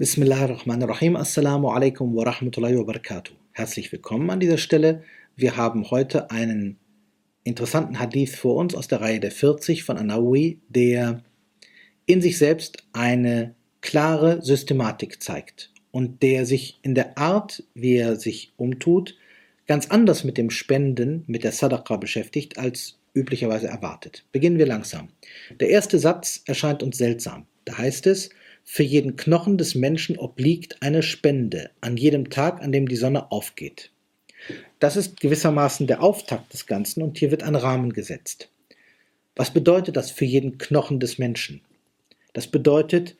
Bismillahirrahmanirrahim. Assalamu alaikum wa rahmatullahi wa barakatuh. Herzlich willkommen an dieser Stelle. Wir haben heute einen interessanten Hadith vor uns aus der Reihe der 40 von Anawi, der in sich selbst eine klare Systematik zeigt und der sich in der Art, wie er sich umtut, ganz anders mit dem Spenden, mit der Sadaqa beschäftigt, als üblicherweise erwartet. Beginnen wir langsam. Der erste Satz erscheint uns seltsam. Da heißt es, für jeden Knochen des Menschen obliegt eine Spende an jedem Tag, an dem die Sonne aufgeht. Das ist gewissermaßen der Auftakt des Ganzen und hier wird ein Rahmen gesetzt. Was bedeutet das für jeden Knochen des Menschen? Das bedeutet,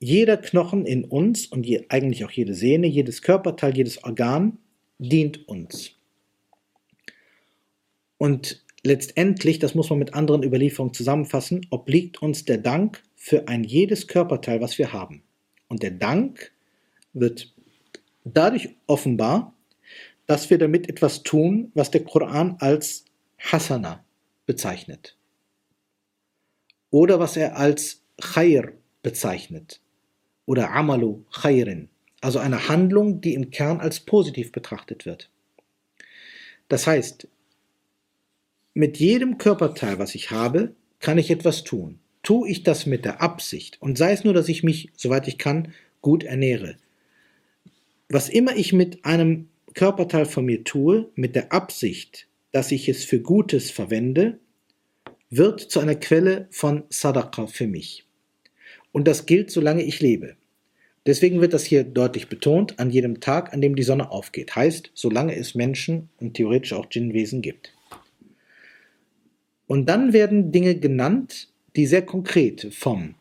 jeder Knochen in uns und je, eigentlich auch jede Sehne, jedes Körperteil, jedes Organ dient uns. Und letztendlich, das muss man mit anderen Überlieferungen zusammenfassen, obliegt uns der Dank für ein jedes Körperteil, was wir haben. Und der Dank wird dadurch offenbar, dass wir damit etwas tun, was der Koran als Hasana bezeichnet. Oder was er als Khair bezeichnet. Oder Amalu Khairin. Also eine Handlung, die im Kern als positiv betrachtet wird. Das heißt, mit jedem Körperteil, was ich habe, kann ich etwas tun tue ich das mit der Absicht und sei es nur, dass ich mich, soweit ich kann, gut ernähre. Was immer ich mit einem Körperteil von mir tue, mit der Absicht, dass ich es für Gutes verwende, wird zu einer Quelle von Sadaqa für mich. Und das gilt, solange ich lebe. Deswegen wird das hier deutlich betont, an jedem Tag, an dem die Sonne aufgeht. Heißt, solange es Menschen und theoretisch auch Djinnwesen gibt. Und dann werden Dinge genannt, die sehr konkret vom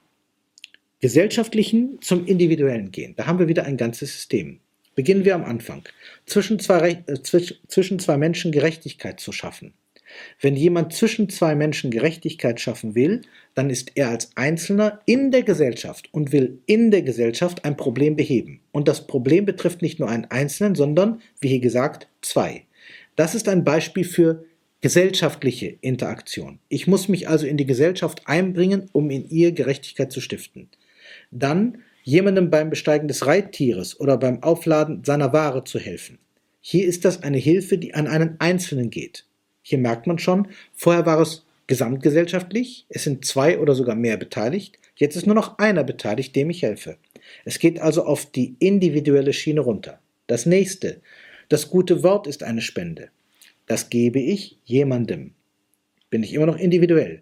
gesellschaftlichen zum individuellen gehen. Da haben wir wieder ein ganzes System. Beginnen wir am Anfang. Zwischen zwei, äh, zwischen zwei Menschen Gerechtigkeit zu schaffen. Wenn jemand zwischen zwei Menschen Gerechtigkeit schaffen will, dann ist er als Einzelner in der Gesellschaft und will in der Gesellschaft ein Problem beheben. Und das Problem betrifft nicht nur einen Einzelnen, sondern, wie hier gesagt, zwei. Das ist ein Beispiel für Gesellschaftliche Interaktion. Ich muss mich also in die Gesellschaft einbringen, um in ihr Gerechtigkeit zu stiften. Dann jemandem beim Besteigen des Reittieres oder beim Aufladen seiner Ware zu helfen. Hier ist das eine Hilfe, die an einen Einzelnen geht. Hier merkt man schon, vorher war es gesamtgesellschaftlich, es sind zwei oder sogar mehr beteiligt, jetzt ist nur noch einer beteiligt, dem ich helfe. Es geht also auf die individuelle Schiene runter. Das nächste, das gute Wort ist eine Spende. Das gebe ich jemandem. Bin ich immer noch individuell.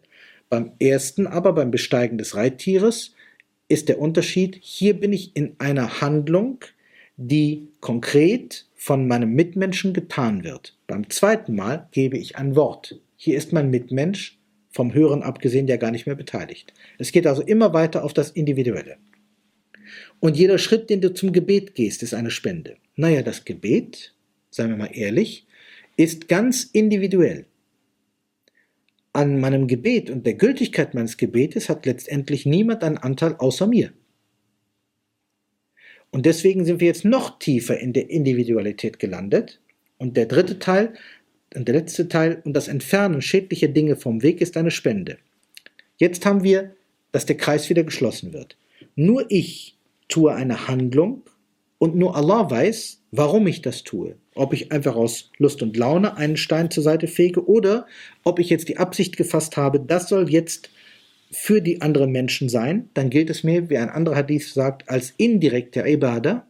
Beim ersten aber, beim Besteigen des Reittieres, ist der Unterschied, hier bin ich in einer Handlung, die konkret von meinem Mitmenschen getan wird. Beim zweiten Mal gebe ich ein Wort. Hier ist mein Mitmensch, vom Hören abgesehen, ja gar nicht mehr beteiligt. Es geht also immer weiter auf das Individuelle. Und jeder Schritt, den du zum Gebet gehst, ist eine Spende. Naja, das Gebet, seien wir mal ehrlich, ist ganz individuell. An meinem Gebet und der Gültigkeit meines Gebetes hat letztendlich niemand einen Anteil außer mir. Und deswegen sind wir jetzt noch tiefer in der Individualität gelandet. Und der dritte Teil und der letzte Teil und das Entfernen schädlicher Dinge vom Weg ist eine Spende. Jetzt haben wir, dass der Kreis wieder geschlossen wird. Nur ich tue eine Handlung und nur Allah weiß, warum ich das tue. Ob ich einfach aus Lust und Laune einen Stein zur Seite fege oder ob ich jetzt die Absicht gefasst habe, das soll jetzt für die anderen Menschen sein, dann gilt es mir, wie ein anderer Hadith sagt, als indirekter Ibadah.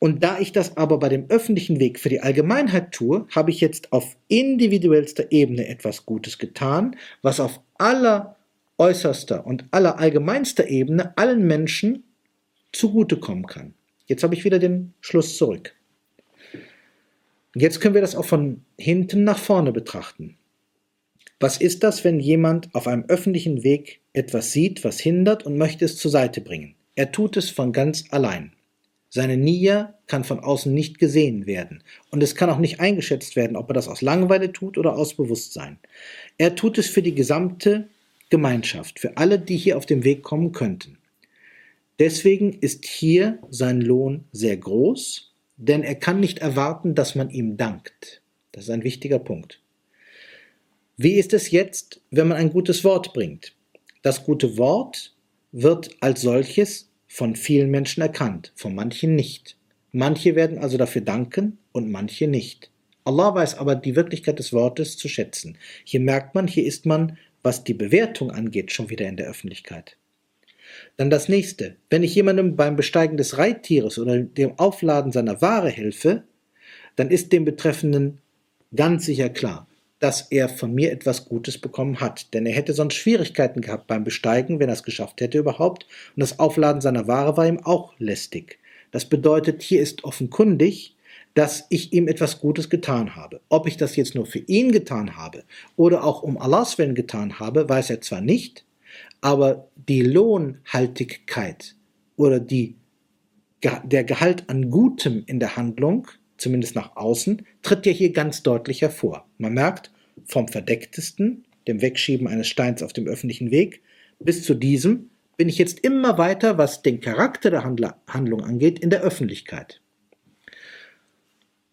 Und da ich das aber bei dem öffentlichen Weg für die Allgemeinheit tue, habe ich jetzt auf individuellster Ebene etwas Gutes getan, was auf aller äußerster und aller allgemeinster Ebene allen Menschen zugutekommen kann. Jetzt habe ich wieder den Schluss zurück. Jetzt können wir das auch von hinten nach vorne betrachten. Was ist das, wenn jemand auf einem öffentlichen Weg etwas sieht, was hindert und möchte es zur Seite bringen? Er tut es von ganz allein. Seine Nia kann von außen nicht gesehen werden und es kann auch nicht eingeschätzt werden, ob er das aus Langeweile tut oder aus Bewusstsein. Er tut es für die gesamte Gemeinschaft, für alle, die hier auf dem Weg kommen könnten. Deswegen ist hier sein Lohn sehr groß, denn er kann nicht erwarten, dass man ihm dankt. Das ist ein wichtiger Punkt. Wie ist es jetzt, wenn man ein gutes Wort bringt? Das gute Wort wird als solches von vielen Menschen erkannt, von manchen nicht. Manche werden also dafür danken und manche nicht. Allah weiß aber die Wirklichkeit des Wortes zu schätzen. Hier merkt man, hier ist man, was die Bewertung angeht, schon wieder in der Öffentlichkeit. Dann das nächste. Wenn ich jemandem beim Besteigen des Reittieres oder dem Aufladen seiner Ware helfe, dann ist dem Betreffenden ganz sicher klar, dass er von mir etwas Gutes bekommen hat. Denn er hätte sonst Schwierigkeiten gehabt beim Besteigen, wenn er es geschafft hätte überhaupt. Und das Aufladen seiner Ware war ihm auch lästig. Das bedeutet, hier ist offenkundig, dass ich ihm etwas Gutes getan habe. Ob ich das jetzt nur für ihn getan habe oder auch um Allahs Willen getan habe, weiß er zwar nicht, aber die Lohnhaltigkeit oder die, der Gehalt an Gutem in der Handlung, zumindest nach außen, tritt ja hier ganz deutlich hervor. Man merkt, vom verdecktesten, dem Wegschieben eines Steins auf dem öffentlichen Weg, bis zu diesem bin ich jetzt immer weiter, was den Charakter der Handlung angeht, in der Öffentlichkeit.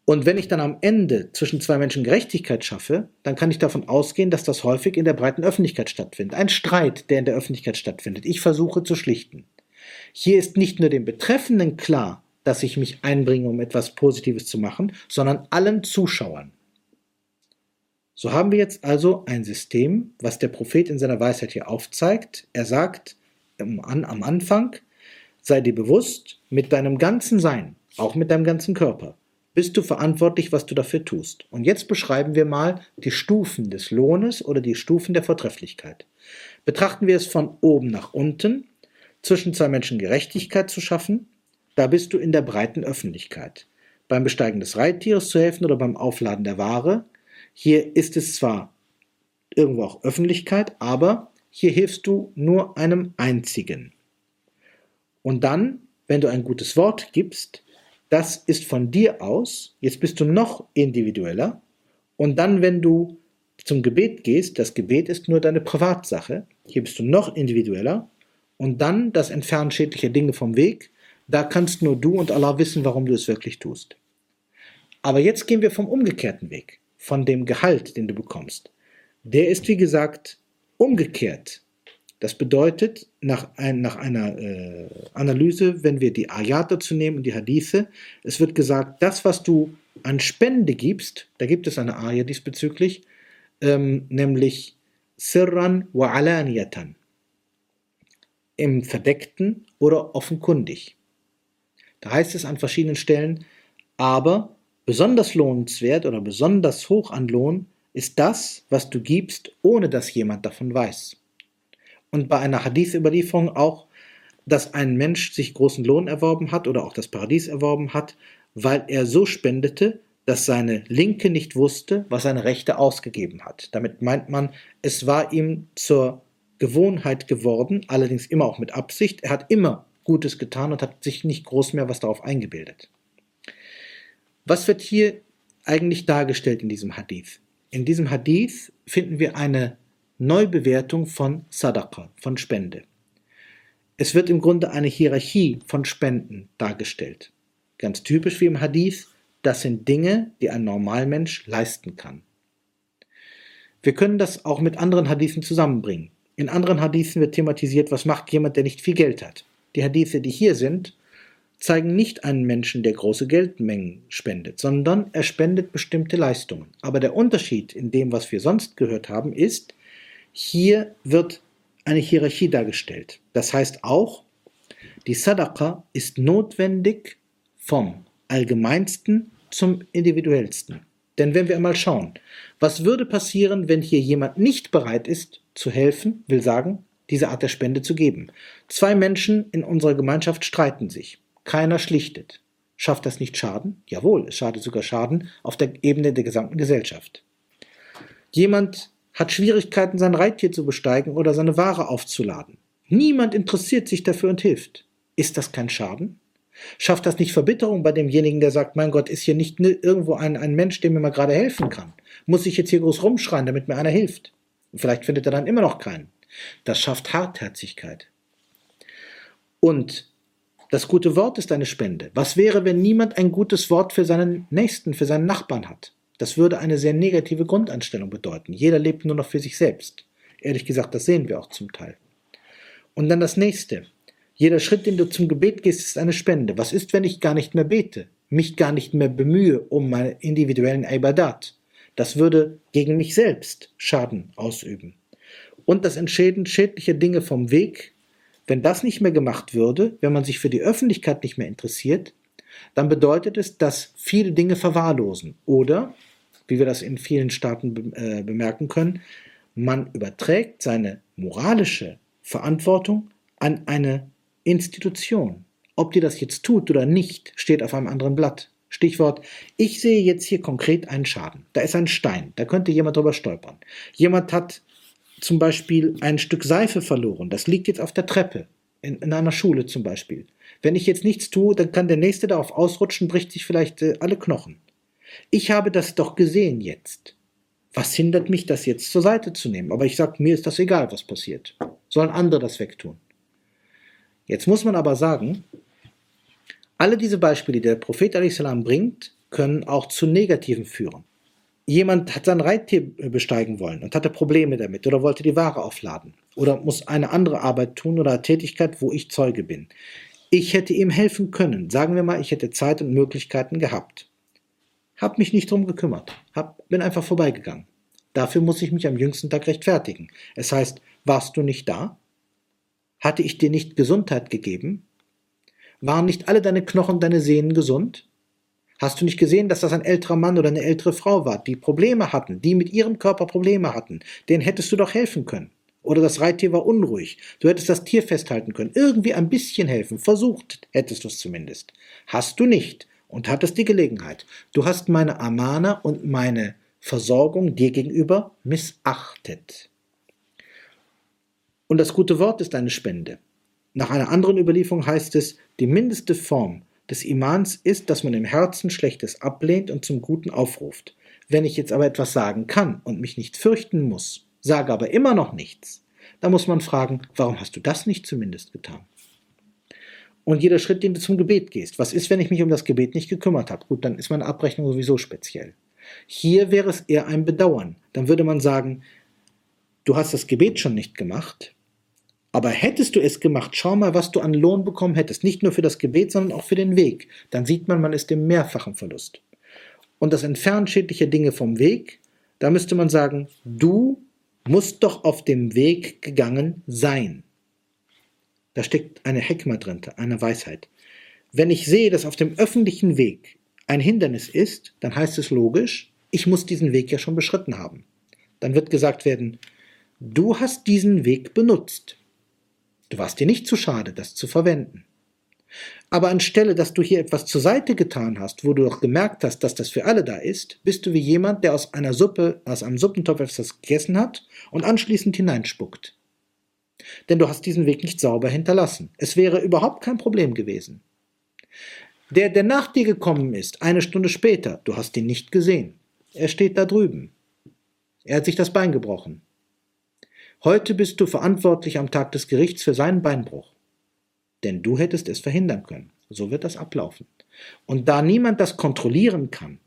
Und wenn ich dann am Ende zwischen zwei Menschen Gerechtigkeit schaffe, dann kann ich davon ausgehen, dass das häufig in der breiten Öffentlichkeit stattfindet. Ein Streit, der in der Öffentlichkeit stattfindet. Ich versuche zu schlichten. Hier ist nicht nur dem Betreffenden klar, dass ich mich einbringe, um etwas Positives zu machen, sondern allen Zuschauern. So haben wir jetzt also ein System, was der Prophet in seiner Weisheit hier aufzeigt. Er sagt am Anfang, sei dir bewusst, mit deinem ganzen Sein, auch mit deinem ganzen Körper, bist du verantwortlich, was du dafür tust. Und jetzt beschreiben wir mal die Stufen des Lohnes oder die Stufen der Vortrefflichkeit. Betrachten wir es von oben nach unten, zwischen zwei Menschen Gerechtigkeit zu schaffen, da bist du in der breiten Öffentlichkeit. Beim Besteigen des Reittieres zu helfen oder beim Aufladen der Ware, hier ist es zwar irgendwo auch Öffentlichkeit, aber hier hilfst du nur einem einzigen. Und dann, wenn du ein gutes Wort gibst, das ist von dir aus, jetzt bist du noch individueller. Und dann, wenn du zum Gebet gehst, das Gebet ist nur deine Privatsache, hier bist du noch individueller. Und dann das Entfernen schädlicher Dinge vom Weg, da kannst nur du und Allah wissen, warum du es wirklich tust. Aber jetzt gehen wir vom umgekehrten Weg, von dem Gehalt, den du bekommst. Der ist, wie gesagt, umgekehrt. Das bedeutet, nach, ein, nach einer äh, Analyse, wenn wir die Ayat dazu nehmen und die Hadithe, es wird gesagt, das, was du an Spende gibst, da gibt es eine Ayah diesbezüglich, ähm, nämlich Sirran wa alaniyatan, im Verdeckten oder offenkundig. Da heißt es an verschiedenen Stellen, aber besonders lohnenswert oder besonders hoch an Lohn ist das, was du gibst, ohne dass jemand davon weiß und bei einer Hadith-Überlieferung auch, dass ein Mensch sich großen Lohn erworben hat oder auch das Paradies erworben hat, weil er so spendete, dass seine Linke nicht wusste, was seine Rechte ausgegeben hat. Damit meint man, es war ihm zur Gewohnheit geworden, allerdings immer auch mit Absicht. Er hat immer Gutes getan und hat sich nicht groß mehr was darauf eingebildet. Was wird hier eigentlich dargestellt in diesem Hadith? In diesem Hadith finden wir eine Neubewertung von Sadaqa, von Spende. Es wird im Grunde eine Hierarchie von Spenden dargestellt. Ganz typisch wie im Hadith, das sind Dinge, die ein Normalmensch leisten kann. Wir können das auch mit anderen Hadithen zusammenbringen. In anderen Hadithen wird thematisiert, was macht jemand, der nicht viel Geld hat. Die Hadithe, die hier sind, zeigen nicht einen Menschen, der große Geldmengen spendet, sondern er spendet bestimmte Leistungen. Aber der Unterschied in dem, was wir sonst gehört haben, ist, hier wird eine Hierarchie dargestellt. Das heißt auch, die Sadaqa ist notwendig vom Allgemeinsten zum Individuellsten. Denn wenn wir einmal schauen, was würde passieren, wenn hier jemand nicht bereit ist zu helfen, will sagen, diese Art der Spende zu geben. Zwei Menschen in unserer Gemeinschaft streiten sich. Keiner schlichtet. Schafft das nicht Schaden? Jawohl, es schadet sogar Schaden auf der Ebene der gesamten Gesellschaft. Jemand hat Schwierigkeiten, sein Reittier zu besteigen oder seine Ware aufzuladen. Niemand interessiert sich dafür und hilft. Ist das kein Schaden? Schafft das nicht Verbitterung bei demjenigen, der sagt, mein Gott, ist hier nicht irgendwo ein, ein Mensch, der mir mal gerade helfen kann? Muss ich jetzt hier groß rumschreien, damit mir einer hilft? Und vielleicht findet er dann immer noch keinen. Das schafft Hartherzigkeit. Und das gute Wort ist eine Spende. Was wäre, wenn niemand ein gutes Wort für seinen Nächsten, für seinen Nachbarn hat? Das würde eine sehr negative Grundeinstellung bedeuten. Jeder lebt nur noch für sich selbst. Ehrlich gesagt, das sehen wir auch zum Teil. Und dann das nächste. Jeder Schritt, den du zum Gebet gehst, ist eine Spende. Was ist, wenn ich gar nicht mehr bete, mich gar nicht mehr bemühe um meine individuellen Ibadat? Das würde gegen mich selbst Schaden ausüben. Und das entschäden schädliche Dinge vom Weg. Wenn das nicht mehr gemacht würde, wenn man sich für die Öffentlichkeit nicht mehr interessiert, dann bedeutet es, dass viele Dinge verwahrlosen. Oder, wie wir das in vielen Staaten äh, bemerken können, man überträgt seine moralische Verantwortung an eine Institution. Ob die das jetzt tut oder nicht, steht auf einem anderen Blatt. Stichwort, ich sehe jetzt hier konkret einen Schaden. Da ist ein Stein, da könnte jemand drüber stolpern. Jemand hat zum Beispiel ein Stück Seife verloren, das liegt jetzt auf der Treppe, in, in einer Schule zum Beispiel. Wenn ich jetzt nichts tue, dann kann der Nächste darauf ausrutschen, bricht sich vielleicht äh, alle Knochen. Ich habe das doch gesehen jetzt. Was hindert mich, das jetzt zur Seite zu nehmen? Aber ich sage, mir ist das egal, was passiert. Sollen andere das wegtun. Jetzt muss man aber sagen, alle diese Beispiele, die der Prophet salam bringt, können auch zu Negativen führen. Jemand hat sein Reittier besteigen wollen und hatte Probleme damit oder wollte die Ware aufladen oder muss eine andere Arbeit tun oder Tätigkeit, wo ich Zeuge bin. Ich hätte ihm helfen können. Sagen wir mal, ich hätte Zeit und Möglichkeiten gehabt. Hab mich nicht drum gekümmert. Hab, bin einfach vorbeigegangen. Dafür muss ich mich am jüngsten Tag rechtfertigen. Es heißt, warst du nicht da? Hatte ich dir nicht Gesundheit gegeben? Waren nicht alle deine Knochen, deine Sehnen gesund? Hast du nicht gesehen, dass das ein älterer Mann oder eine ältere Frau war, die Probleme hatten, die mit ihrem Körper Probleme hatten? Denen hättest du doch helfen können. Oder das Reittier war unruhig. Du hättest das Tier festhalten können. Irgendwie ein bisschen helfen. Versucht hättest du es zumindest. Hast du nicht und hattest die Gelegenheit. Du hast meine Amana und meine Versorgung dir gegenüber missachtet. Und das gute Wort ist eine Spende. Nach einer anderen Überlieferung heißt es, die mindeste Form des Imans ist, dass man im Herzen Schlechtes ablehnt und zum Guten aufruft. Wenn ich jetzt aber etwas sagen kann und mich nicht fürchten muss, sage aber immer noch nichts, dann muss man fragen, warum hast du das nicht zumindest getan? Und jeder Schritt, den du zum Gebet gehst, was ist, wenn ich mich um das Gebet nicht gekümmert habe? Gut, dann ist meine Abrechnung sowieso speziell. Hier wäre es eher ein Bedauern. Dann würde man sagen, du hast das Gebet schon nicht gemacht, aber hättest du es gemacht, schau mal, was du an Lohn bekommen hättest. Nicht nur für das Gebet, sondern auch für den Weg. Dann sieht man, man ist im mehrfachen Verlust. Und das Entfernen schädlicher Dinge vom Weg, da müsste man sagen, du musst doch auf dem Weg gegangen sein. Da steckt eine Hekma drin, eine Weisheit. Wenn ich sehe, dass auf dem öffentlichen Weg ein Hindernis ist, dann heißt es logisch, ich muss diesen Weg ja schon beschritten haben. Dann wird gesagt werden, du hast diesen Weg benutzt. Du warst dir nicht zu schade, das zu verwenden. Aber anstelle, dass du hier etwas zur Seite getan hast, wo du doch gemerkt hast, dass das für alle da ist, bist du wie jemand, der aus einer Suppe, aus einem Suppentopf etwas gegessen hat und anschließend hineinspuckt. Denn du hast diesen Weg nicht sauber hinterlassen. Es wäre überhaupt kein Problem gewesen. Der, der nach dir gekommen ist, eine Stunde später, du hast ihn nicht gesehen. Er steht da drüben. Er hat sich das Bein gebrochen. Heute bist du verantwortlich am Tag des Gerichts für seinen Beinbruch. Denn du hättest es verhindern können. So wird das ablaufen. Und da niemand das kontrollieren kann,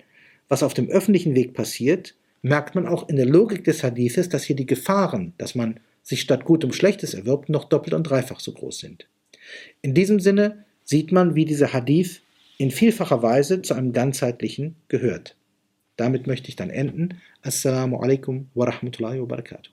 was auf dem öffentlichen Weg passiert, merkt man auch in der Logik des Hadithes, dass hier die Gefahren, dass man sich statt Gutem Schlechtes erwirbt, noch doppelt und dreifach so groß sind. In diesem Sinne sieht man, wie dieser Hadith in vielfacher Weise zu einem ganzheitlichen gehört. Damit möchte ich dann enden. Assalamu alaikum wa rahmatullahi wa barakatuh.